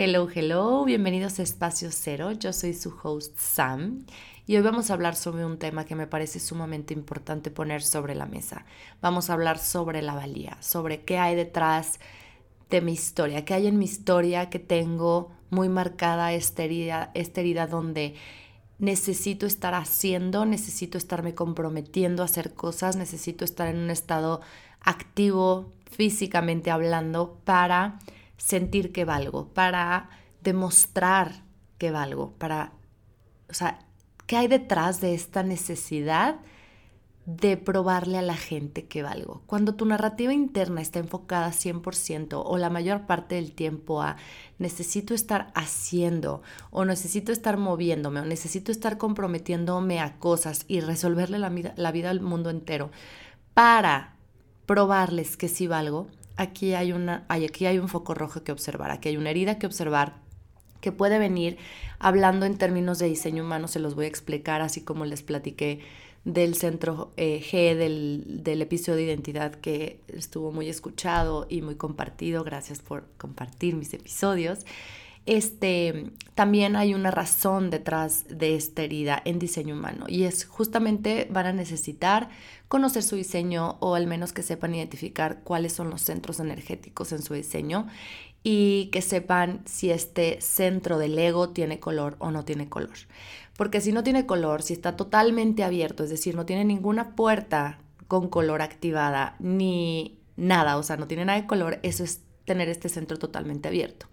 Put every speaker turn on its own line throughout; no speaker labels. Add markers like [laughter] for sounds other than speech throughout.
Hello, hello, bienvenidos a Espacio Cero. Yo soy su host Sam y hoy vamos a hablar sobre un tema que me parece sumamente importante poner sobre la mesa. Vamos a hablar sobre la valía, sobre qué hay detrás de mi historia, qué hay en mi historia que tengo muy marcada esta herida, esta herida donde necesito estar haciendo, necesito estarme comprometiendo a hacer cosas, necesito estar en un estado activo físicamente hablando para sentir que valgo, para demostrar que valgo, para, o sea, ¿qué hay detrás de esta necesidad de probarle a la gente que valgo? Cuando tu narrativa interna está enfocada 100% o la mayor parte del tiempo a necesito estar haciendo o necesito estar moviéndome o necesito estar comprometiéndome a cosas y resolverle la vida, la vida al mundo entero para probarles que sí valgo, aquí hay, una, aquí hay un foco rojo que observar, aquí hay una herida que observar que puede venir hablando en términos de diseño humano, se los voy a explicar así como les platiqué del centro eh, G del, del, episodio de identidad que estuvo muy escuchado y muy compartido. Gracias por compartir mis episodios este, también hay una razón detrás de esta herida en diseño humano y es justamente van a necesitar conocer su diseño o al menos que sepan identificar cuáles son los centros energéticos en su diseño y que sepan si este centro del ego tiene color o no tiene color. Porque si no tiene color, si está totalmente abierto, es decir, no tiene ninguna puerta con color activada ni nada, o sea, no tiene nada de color, eso es tener este centro totalmente abierto.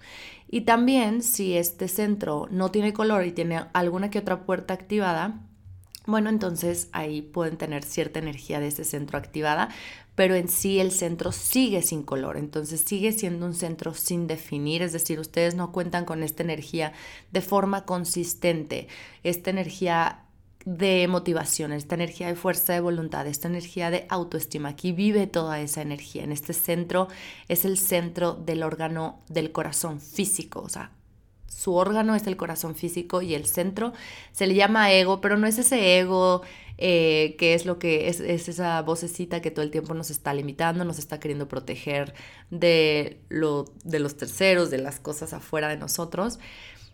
Y también si este centro no tiene color y tiene alguna que otra puerta activada, bueno, entonces ahí pueden tener cierta energía de ese centro activada, pero en sí el centro sigue sin color, entonces sigue siendo un centro sin definir, es decir, ustedes no cuentan con esta energía de forma consistente, esta energía de motivación, esta energía de fuerza de voluntad, esta energía de autoestima. Aquí vive toda esa energía. En este centro es el centro del órgano del corazón físico, o sea, su órgano es el corazón físico y el centro se le llama ego, pero no es ese ego eh, que es lo que es, es, esa vocecita que todo el tiempo nos está limitando, nos está queriendo proteger de los terceros, de las cosas afuera de nosotros,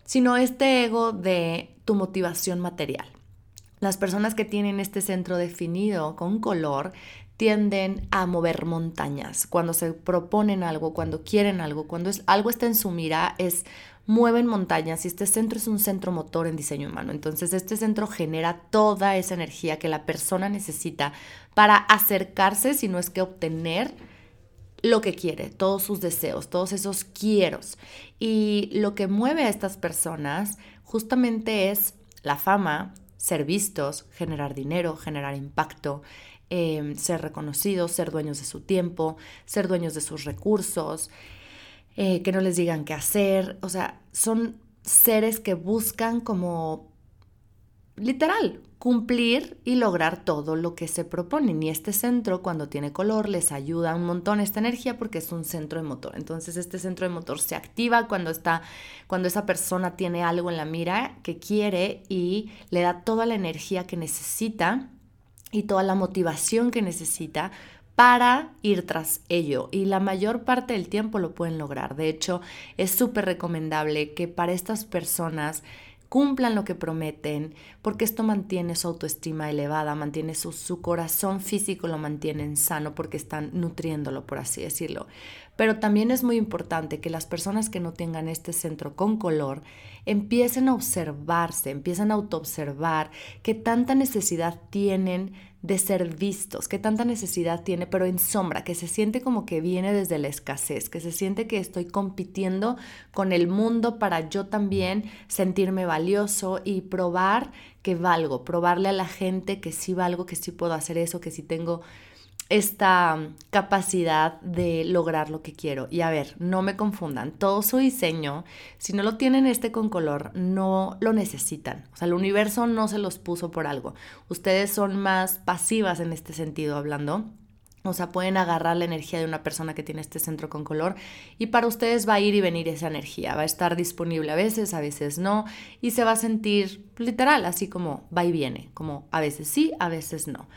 sino este ego de tu motivación material. Las personas que tienen este centro definido con color tienden a mover montañas. Cuando se proponen algo, cuando quieren algo, cuando es, algo está en su mira, es mueven montañas y este centro es un centro motor en diseño humano. Entonces este centro genera toda esa energía que la persona necesita para acercarse, si no es que obtener lo que quiere, todos sus deseos, todos esos quieros. Y lo que mueve a estas personas justamente es la fama, ser vistos, generar dinero, generar impacto, em, ser reconocidos, ser dueños de su tiempo, ser dueños de sus recursos, eh, que no les digan qué hacer. O sea, son seres que buscan como literal, cumplir y lograr todo lo que se proponen. Y este centro, cuando tiene color, les ayuda un montón esta energía porque es un centro de motor. Entonces, este centro de motor se activa cuando está, cuando esa persona tiene algo en la mira que quiere y le da toda la energía que necesita y toda la motivación que necesita para ir tras ello y la mayor parte del tiempo lo pueden lograr. De hecho, es súper recomendable que para estas personas cumplan lo que prometen, porque esto mantiene su autoestima elevada, mantiene su, su corazón físico, lo mantienen sano porque están nutriéndolo, por así decirlo. Pero también es muy importante que las personas que no tengan este centro con color empiecen a observarse, empiecen a autoobservar qué tanta necesidad tienen de ser vistos, qué tanta necesidad tiene, pero en sombra, que se siente como que viene desde la escasez, que se siente que estoy compitiendo con el mundo para yo también sentirme valioso y probar que valgo, probarle a la gente que sí valgo, que sí puedo hacer eso, que sí tengo esta capacidad de lograr lo que quiero. Y a ver, no me confundan, todo su diseño, si no lo tienen este con color, no lo necesitan. O sea, el universo no se los puso por algo. Ustedes son más pasivas en este sentido hablando. O sea, pueden agarrar la energía de una persona que tiene este centro con color y para ustedes va a ir y venir esa energía. Va a estar disponible a veces, a veces no. Y se va a sentir literal, así como va y viene, como a veces sí, a veces no.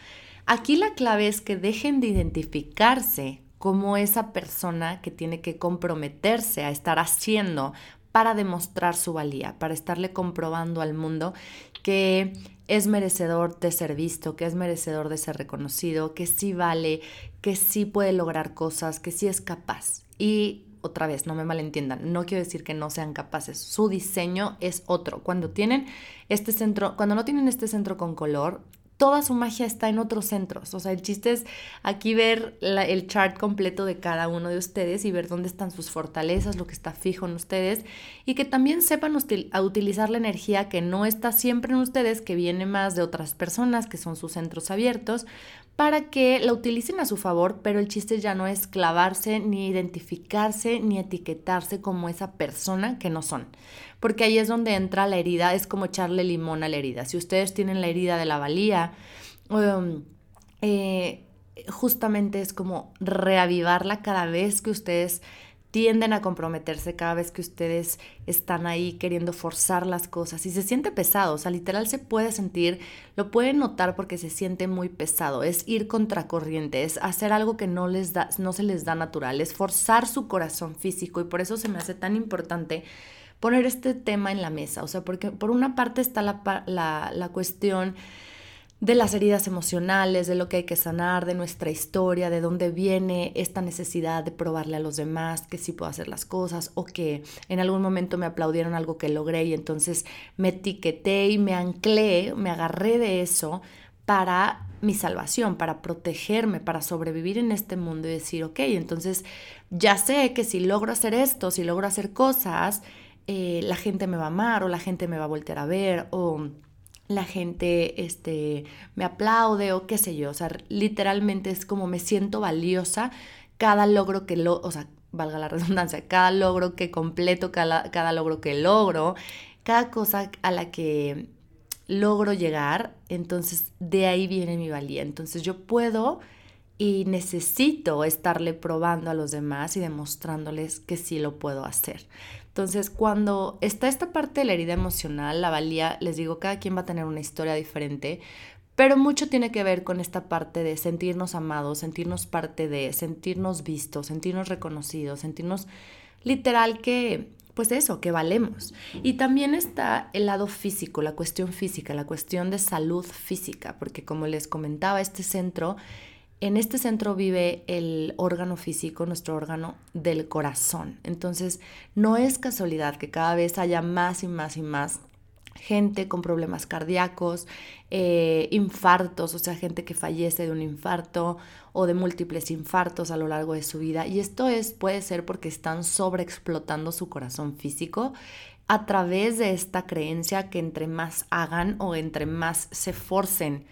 Aquí la clave es que dejen de identificarse como esa persona que tiene que comprometerse a estar haciendo para demostrar su valía, para estarle comprobando al mundo que es merecedor de ser visto, que es merecedor de ser reconocido, que sí vale, que sí puede lograr cosas, que sí es capaz. Y otra vez, no me malentiendan, no quiero decir que no sean capaces, su diseño es otro. Cuando tienen este centro, cuando no tienen este centro con color, toda su magia está en otros centros. O sea, el chiste es aquí ver el chart completo de cada uno de ustedes y ver dónde están sus fortalezas, lo que está fijo en ustedes y que también sepan a utilizar la energía que no está siempre en ustedes, que viene más de otras personas, que son sus centros abiertos, para que la utilicen a su favor, pero el chiste ya no es clavarse, ni identificarse, ni etiquetarse como esa persona que no son. Porque ahí es donde entra la herida, es como echarle limón a la herida. Si ustedes tienen la herida de la valía, um, eh, justamente es como reavivarla cada vez que ustedes tienden a comprometerse cada vez que ustedes están ahí queriendo forzar las cosas. Y se siente pesado, o sea, literal se puede sentir, lo pueden notar porque se siente muy pesado, es ir contracorriente, es hacer algo que no les da no se les da natural, es forzar su corazón físico. Y por eso se me hace tan importante poner este tema en la mesa, o sea, porque por una parte está la, la, la cuestión de las heridas emocionales, de lo que hay que sanar, de nuestra historia, de dónde viene esta necesidad de probarle a los demás que sí puedo hacer las cosas o que en algún momento me aplaudieron algo que logré y entonces me etiqueté y me anclé, me agarré de eso para mi salvación, para protegerme, para sobrevivir en este mundo y decir, ok, entonces ya sé que si logro hacer esto, si logro hacer cosas, eh, la gente me va a amar o la gente me va a voltear a ver o la gente este, me aplaude o qué sé yo. O sea, literalmente es como me siento valiosa cada logro que lo, o sea, valga la [laughs] redundancia, cada logro que completo, cada, cada logro que logro, cada cosa a la que logro llegar, entonces de ahí viene mi valía. Entonces yo puedo y necesito estarle probando a los demás y demostrándoles que sí lo puedo hacer. Entonces, cuando está esta parte de la herida emocional, la valía, les digo, cada quien va a tener una historia diferente, pero mucho tiene que ver con esta parte de sentirnos amados, sentirnos parte de, sentirnos vistos, sentirnos reconocidos, sentirnos literal que, pues eso, que valemos. Y también está el lado físico, la cuestión física, la cuestión de salud física, porque como les comentaba, este centro en este centro vive el órgano físico, nuestro órgano del corazón. Entonces, no es casualidad que cada vez haya más y más y más gente con problemas cardíacos, eh, infartos, o sea, gente que fallece de un infarto o de múltiples infartos a lo largo de su vida. Y esto es, puede ser porque están sobreexplotando su corazón físico a través de esta creencia que entre más hagan o entre más se forcen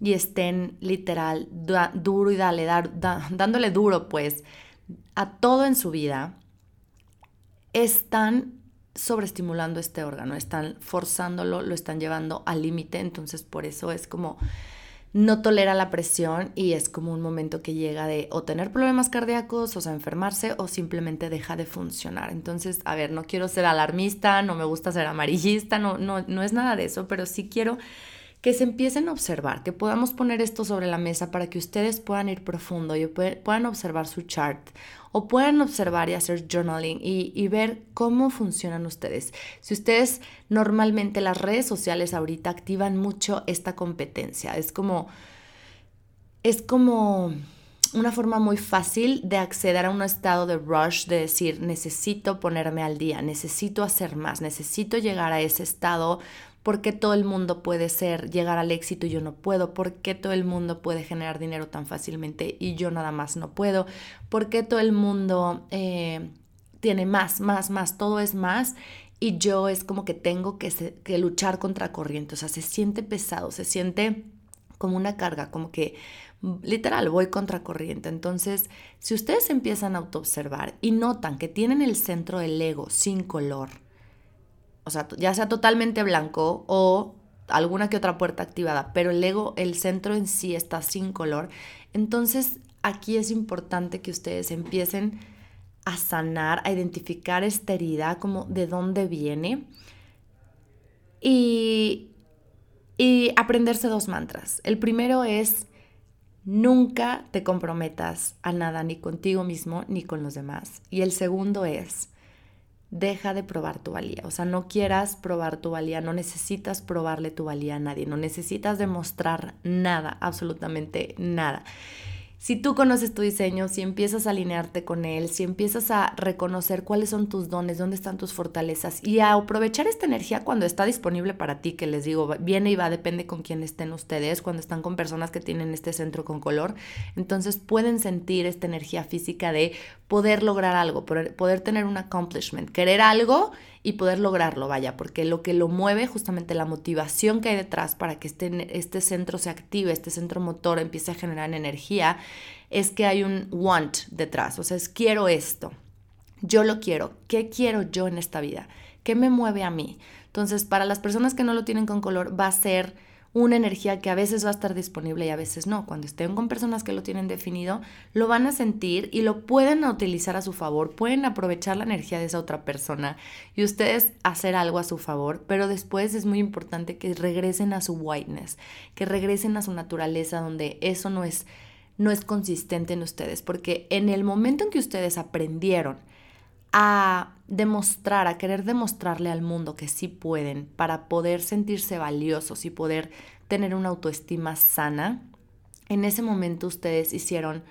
y estén literal duro y dándole duro pues a todo en su vida, están sobreestimulando este órgano, están forzándolo, lo están llevando al límite, entonces por eso es como no tolera la presión y es como un momento que llega de o tener problemas cardíacos, o sea, enfermarse o simplemente deja de funcionar. Entonces, a ver, no quiero ser alarmista, no me gusta ser amarillista, no, no, no es nada de eso, pero sí quiero que se empiecen a observar, que podamos poner esto sobre la mesa para que ustedes puedan ir profundo y puedan observar su chart o puedan observar y hacer journaling y, y, ver cómo funcionan ustedes. Si ustedes normalmente las redes sociales ahorita activan mucho esta competencia, es como, es como una forma muy fácil de acceder a un estado de rush, de decir, necesito ponerme al día, necesito hacer más, necesito llegar a ese estado ¿Por qué todo el mundo puede ser, llegar al éxito y yo no puedo? ¿Por qué todo el mundo puede generar dinero tan fácilmente y yo nada más no puedo? ¿Por qué todo el mundo eh, tiene más, más, más? Todo es más y yo es como que tengo que, que luchar contra corriente. O sea, se siente pesado, se siente como una carga, como que literal voy contra corriente. Entonces, si ustedes empiezan a autoobservar y notan que tienen el centro del ego sin color, o sea, ya sea totalmente blanco o alguna que otra puerta activada, pero el ego, el centro en sí está sin color, entonces aquí es importante que ustedes empiecen a sanar, a identificar esta herida, como de dónde viene y, y aprenderse dos mantras. El primero es, nunca te comprometas a nada, ni contigo mismo, ni con los demás. Y el segundo es, deja de probar tu valía. O sea, no quieras probar tu valía, no necesitas probarle tu valía a nadie, no necesitas demostrar nada, absolutamente nada. Si tú conoces tu diseño, si empiezas a alinearte con él, si empiezas a reconocer cuáles son tus dones, dónde están tus fortalezas y a aprovechar esta energía cuando está disponible para ti, que les digo, viene y va, depende con quién estén ustedes, cuando están con personas que tienen este centro con color, entonces pueden sentir esta energía física de poder lograr algo, poder, tener un accomplishment, querer algo y poder lograrlo, vaya, porque lo que lo mueve, justamente la motivación que hay detrás para que este, este centro se active, este centro motor empiece a generar energía, es que hay un want detrás, o sea, es quiero esto, yo lo quiero, ¿qué quiero yo en esta vida? ¿Qué me mueve a mí? Entonces, para las personas que no lo tienen con color, va a ser una energía que a veces va a estar disponible y a veces no. Cuando estén con personas que lo tienen definido, lo van a sentir y lo pueden utilizar a su favor, pueden aprovechar la energía de esa otra persona y ustedes hacer algo a su favor, pero después es muy importante que regresen a su whiteness, que regresen a su naturaleza donde eso no es no es consistente en ustedes, porque en el momento en que ustedes aprendieron a demostrar, a querer demostrarle al mundo que sí pueden para poder sentirse valiosos y poder tener una autoestima sana, en ese momento ustedes hicieron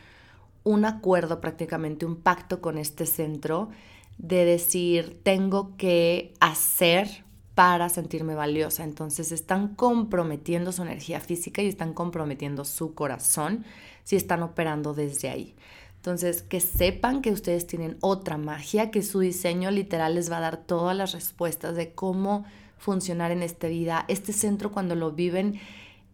un acuerdo, prácticamente un pacto con este centro de decir, tengo que hacer para sentirme valiosa. Entonces están comprometiendo su energía física y están comprometiendo su corazón si están operando desde ahí. Entonces, que sepan que ustedes tienen otra magia, que su diseño literal les va a dar todas las respuestas de cómo funcionar en esta vida. Este centro cuando lo viven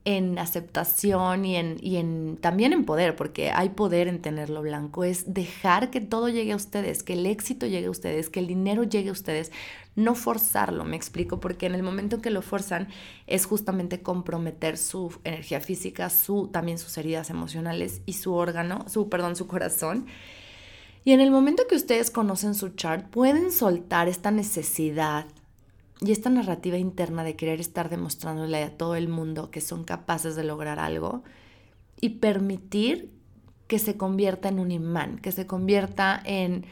en aceptación y en, y en también en poder, porque hay poder en tenerlo blanco, es dejar que todo llegue a ustedes, que el éxito llegue a ustedes, que el dinero llegue a ustedes, no forzarlo, me explico, porque en el momento en que lo forzan es justamente comprometer su energía física, su también sus heridas emocionales y su órgano, su perdón, su corazón. Y en el momento que ustedes conocen su chart, pueden soltar esta necesidad y esta narrativa interna de querer estar demostrándole a todo el mundo que son capaces de lograr algo y permitir que se convierta en un imán, que se convierta en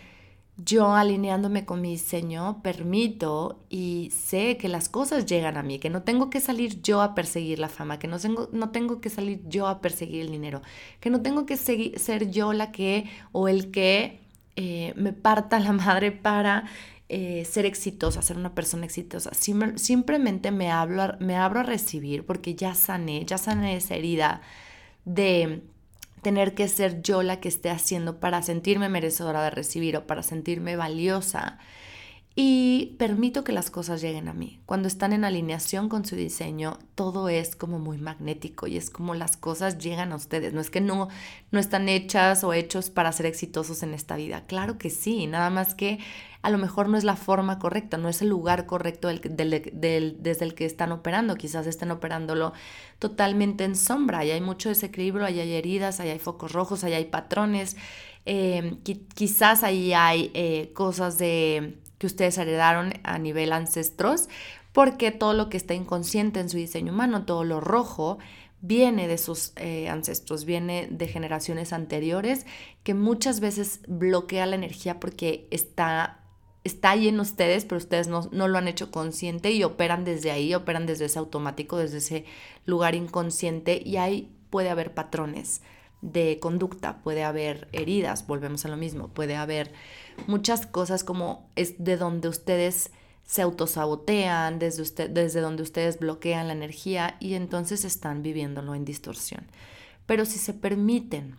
yo alineándome con mi diseño, permito y sé que las cosas llegan a mí, que no tengo que salir yo a perseguir la fama, que no tengo, no tengo que salir yo a perseguir el dinero, que no tengo que ser yo la que o el que eh, me parta la madre para eh, ser exitosa, ser una persona exitosa. simplemente me, hablo, me abro a recibir porque ya sané, ya sané esa herida de tener que ser yo la que esté haciendo para sentirme merecedora de recibir o para sentirme valiosa y permito que las cosas lleguen a mí. Cuando están en alineación con su diseño, todo es como muy magnético y es como las cosas llegan a ustedes. No es que no, no están hechas o hechos para ser exitosos en esta vida. Claro que sí, nada más que a lo mejor no es la forma correcta, no es el lugar correcto desde el que están operando. Quizás estén operándolo totalmente en sombra hay mucho desequilibrio, ahí hay heridas, ahí hay focos rojos, ahí hay patrones. Eh, quizás ahí hay eh, cosas de que ustedes heredaron a nivel ancestros, porque todo lo que está inconsciente en su diseño humano, todo lo rojo, viene de sus eh, ancestros, viene de generaciones anteriores, que muchas veces bloquea la energía porque está, está ahí en ustedes, pero ustedes no, no lo han hecho consciente y operan desde ahí, operan desde ese automático, desde ese lugar inconsciente y ahí puede haber patrones de conducta, puede haber heridas, volvemos a lo mismo, puede haber muchas cosas como es de donde ustedes se autosabotean, desde, usted, desde donde ustedes bloquean la energía y entonces están viviéndolo en distorsión. Pero si se permiten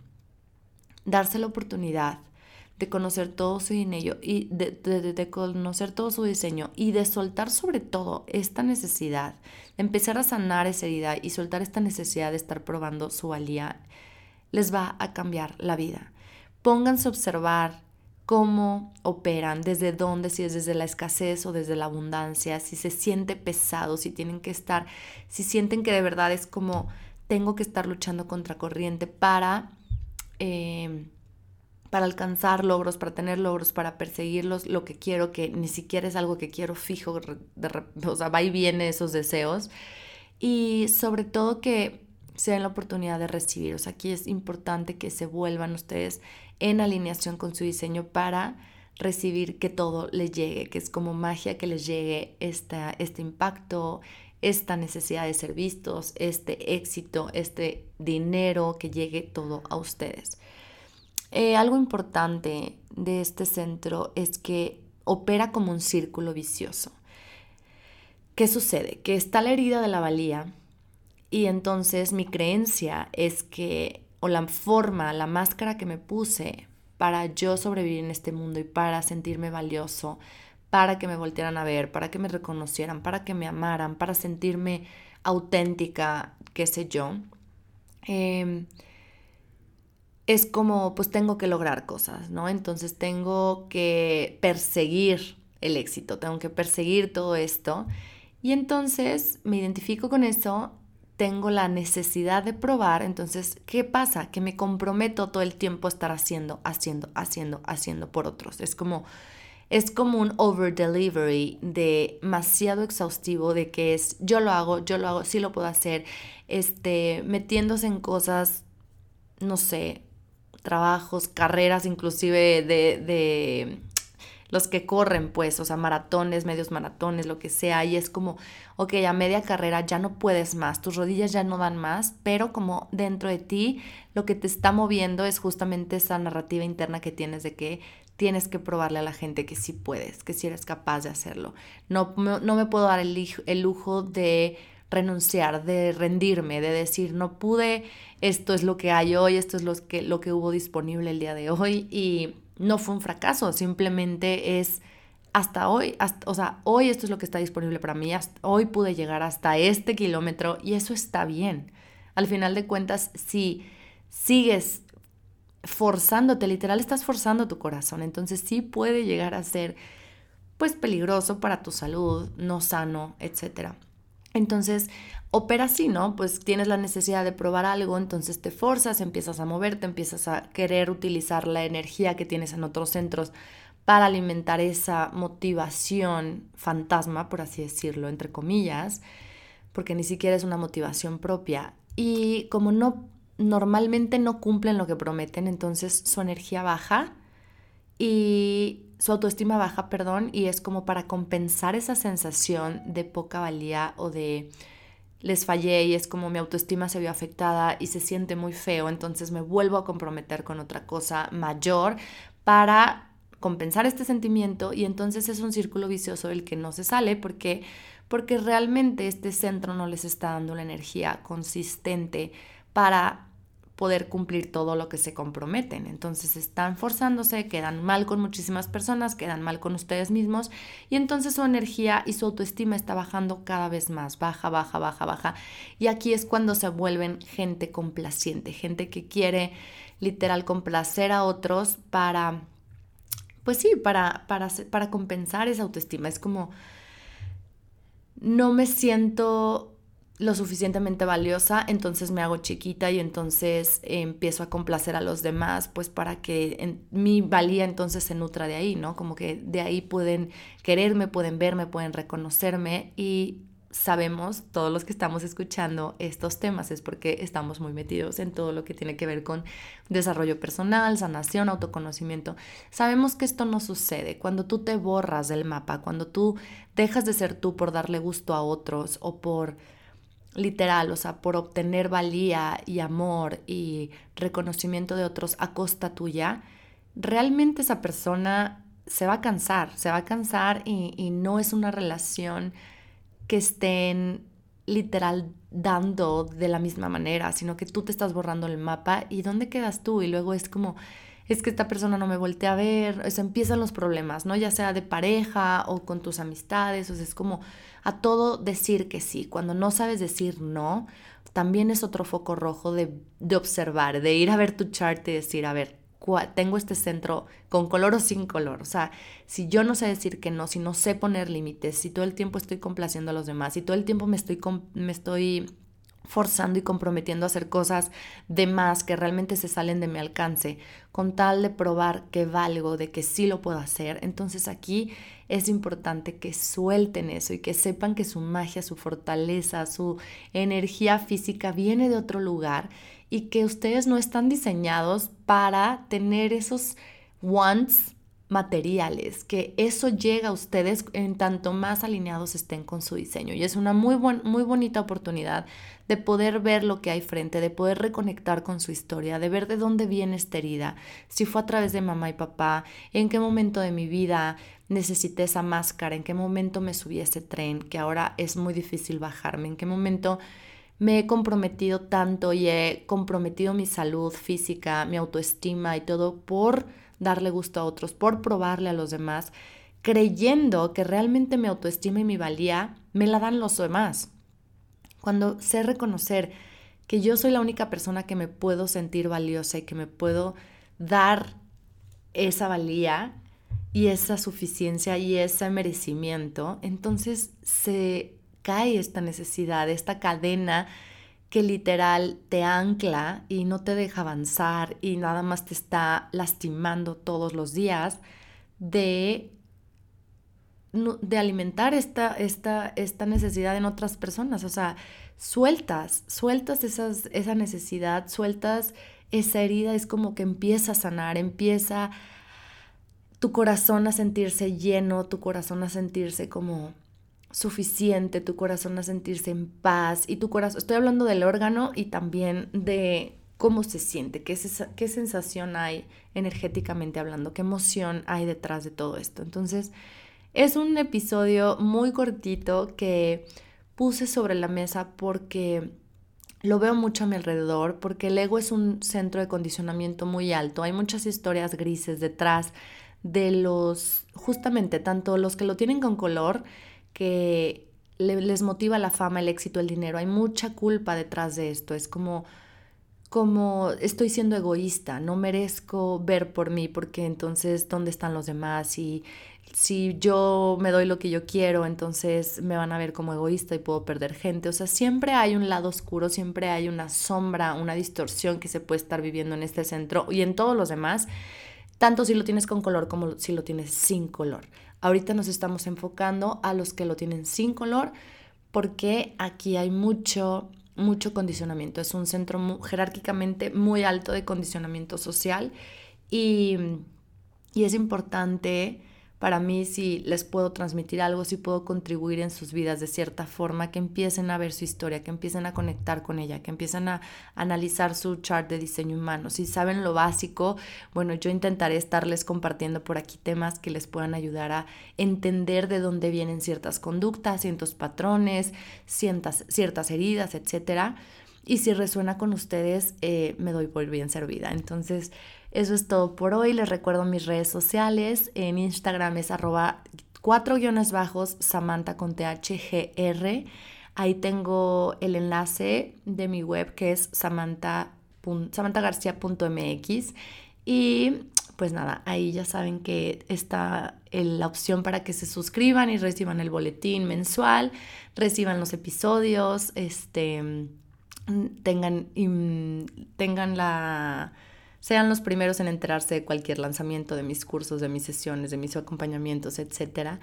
darse la oportunidad de conocer todo su diseño y de, de, conocer todo su diseño y de soltar sobre todo esta necesidad, de empezar a sanar esa herida y soltar esta necesidad de estar probando su valía les va a cambiar la vida. Pónganse a observar cómo operan, desde dónde, si es desde la escasez o desde la abundancia, si se siente pesado, si tienen que estar, si sienten que de verdad es como tengo que estar luchando contra corriente para, em, para alcanzar logros, para tener logros, para perseguirlos, lo que quiero, que ni siquiera es algo que quiero fijo, o sea, va y viene esos deseos. Y sobre todo que se den la oportunidad de recibir. O sea, aquí es importante que se vuelvan ustedes en alineación con su diseño para recibir que todo les llegue, que es como magia que les llegue esta, este impacto, esta necesidad de ser vistos, este éxito, este dinero, que llegue todo a ustedes. Eh, algo importante de este centro es que opera como un círculo vicioso. ¿Qué sucede? Que está la herida de la valía y entonces mi creencia es que, o la forma, la máscara que me puse para yo sobrevivir en este mundo y para sentirme valioso, para que me voltearan a ver, para que me reconocieran, para que me amaran, para sentirme auténtica, qué sé yo. Em, es como, pues tengo que lograr cosas, ¿no? Entonces tengo que perseguir el éxito, tengo que perseguir todo esto. Y entonces me identifico con eso, tengo la necesidad de probar, entonces, ¿qué pasa? Que me comprometo todo el tiempo a estar haciendo, haciendo, haciendo, haciendo por otros. Es como es como un over delivery demasiado exhaustivo de que es yo lo hago, yo lo hago, sí lo puedo hacer, este, metiéndose en cosas, no sé, trabajos, carreras inclusive de, de los que corren, pues, o sea, maratones, medios maratones, lo que sea, y es como, ok, a media carrera ya no puedes más, tus rodillas ya no dan más, pero como dentro de ti lo que te está moviendo es justamente esa narrativa interna que tienes de que tienes que probarle a la gente que sí puedes, que sí eres capaz de hacerlo. No, no me puedo dar el, el lujo de renunciar, de rendirme, de decir, no pude, esto es lo que hay hoy, esto es lo que, lo que hubo disponible el día de hoy y no fue un fracaso, simplemente es hasta hoy, o sea, hoy esto es lo que está disponible para mí, hoy pude llegar hasta este kilómetro y eso está bien. Al final de cuentas, si sigues forzándote, literal estás forzando tu corazón, entonces sí puede llegar a ser pues peligroso para tu salud, no sano, etc. Entonces, opera así, ¿no? Pues tienes la necesidad de probar algo, entonces te forzas, empiezas a moverte, empiezas a querer utilizar la energía que tienes en otros centros para alimentar esa motivación fantasma, por así decirlo, entre comillas, porque ni siquiera es una motivación propia. Y como no normalmente no cumplen lo que prometen, entonces su energía baja y su autoestima baja, perdón, y es como para compensar esa sensación de poca valía o de les fallé y es como mi autoestima se vio afectada y se siente muy feo, entonces me vuelvo a comprometer con otra cosa mayor para compensar este sentimiento y entonces es un círculo vicioso del que no se sale porque porque realmente este centro no les está dando la energía consistente para poder cumplir todo lo que se comprometen. Entonces están forzándose, quedan mal con muchísimas personas, quedan mal con ustedes mismos y entonces su energía y su autoestima está bajando cada vez más, baja, baja, baja, baja. Y aquí es cuando se vuelven gente complaciente, gente que quiere literal complacer a otros para, pues sí, para, para, para compensar esa autoestima. Es como, no me siento lo suficientemente valiosa, entonces me hago chiquita y entonces empiezo a complacer a los demás, pues para que mi valía entonces se nutra de ahí, ¿no? Como que de ahí pueden quererme, pueden verme, pueden reconocerme y sabemos, todos los que estamos escuchando estos temas, es porque estamos muy metidos en todo lo que tiene que ver con desarrollo personal, sanación, autoconocimiento. Sabemos que esto no sucede cuando tú te borras del mapa, cuando tú dejas de ser tú por darle gusto a otros o por literal, o sea, por obtener valía y amor y reconocimiento de otros a costa tuya, realmente esa persona se va a cansar, se va a cansar y, no es una relación que estén literal dando de la misma manera, sino que tú te estás borrando el mapa y ¿dónde quedas tú? Y luego es como, es que esta persona no me voltea a ver, o empiezan los problemas, ¿no? Ya sea de pareja o con tus amistades, o sea, es como a todo decir que sí. Cuando no sabes decir no, también es otro foco rojo de, de observar, de ir a ver tu chart y decir, a ver, tengo este centro con color o sin color. O sea, si yo no sé decir que no, si no sé poner límites, si todo el tiempo estoy complaciendo a los demás, si todo el tiempo me estoy, me estoy forzando y comprometiendo a hacer cosas de más que realmente se salen de mi alcance, con tal de probar que valgo, de que sí lo puedo hacer. Entonces aquí es importante que suelten eso y que sepan que su magia, su fortaleza, su energía física viene de otro lugar y que ustedes no están diseñados para tener esos wants materiales, que eso llega a ustedes en tanto más alineados estén con su diseño. Y es una muy, muy bonita oportunidad de poder ver lo que hay frente, de poder reconectar con su historia, de ver de dónde viene esta herida, si fue a través de mamá y papá, en qué momento de mi vida necesité esa máscara, en qué momento me subí a ese tren, que ahora es muy difícil bajarme, en qué momento me he comprometido tanto y he comprometido mi salud física, mi autoestima y todo por darle gusto a otros, por probarle a los demás, creyendo que realmente mi autoestima y mi valía me la dan los demás. Cuando sé reconocer que yo soy la única persona que me puedo sentir valiosa y que me puedo dar esa valía y esa suficiencia y ese merecimiento, entonces se cae esta necesidad, esta cadena que literal te ancla y no te deja avanzar y nada más te está lastimando todos los días de, de alimentar esta, esta, esta necesidad en otras personas. O sea, sueltas, sueltas esa necesidad, sueltas esa herida, es como que empieza a sanar, empieza tu corazón a sentirse lleno, tu corazón a sentirse como suficiente, tu corazón a sentirse en paz y tu corazón, estoy hablando del órgano y también de cómo se siente, qué, qué sensación hay energéticamente hablando, qué emoción hay detrás de todo esto. Entonces, es un episodio muy cortito que puse sobre la mesa porque lo veo mucho a mi alrededor, porque el ego es un centro de condicionamiento muy alto, hay muchas historias grises detrás de los, justamente, tanto los que lo tienen con color, que les motiva la fama, el éxito, el dinero. Hay mucha culpa detrás de esto. Es como, como estoy siendo egoísta, no merezco ver por mí porque entonces ¿dónde están los demás? Y si yo me doy lo que yo quiero, entonces me van a ver como egoísta y puedo perder gente. O sea, siempre hay un lado oscuro, siempre hay una sombra, una distorsión que se puede estar viviendo en este centro y en todos los demás, tanto si lo tienes con color como si lo tienes sin color. Ahorita nos estamos enfocando a los que lo tienen sin color porque aquí hay mucho, mucho condicionamiento. Es un centro jerárquicamente muy alto de condicionamiento social y, y es importante para mí si les puedo transmitir algo, si puedo contribuir en sus vidas de cierta forma, que empiecen a ver su historia, que empiecen a conectar con ella, que empiecen a analizar su chart de diseño humano. Si saben lo básico, bueno, yo intentaré estarles compartiendo por aquí temas que les puedan ayudar a entender de dónde vienen ciertas conductas, ciertos patrones, ciertas, ciertas heridas, etcétera. Y si resuena con ustedes, eh, me doy por bien servida. Entonces, eso es todo por hoy. Les recuerdo mis redes sociales. En Instagram es arroba cuatro guiones bajos Samantha con THGR. Ahí tengo el enlace de mi web que es samantha. Y pues nada, ahí ya saben que está la opción para que se suscriban y reciban el boletín mensual, reciban los episodios, este, tengan, tengan la sean los primeros en enterarse de cualquier lanzamiento de mis cursos, de mis sesiones, de mis acompañamientos, etc.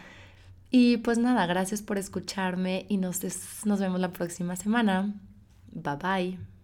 Y pues nada, gracias por escucharme y nos, nos vemos la próxima semana. Bye bye.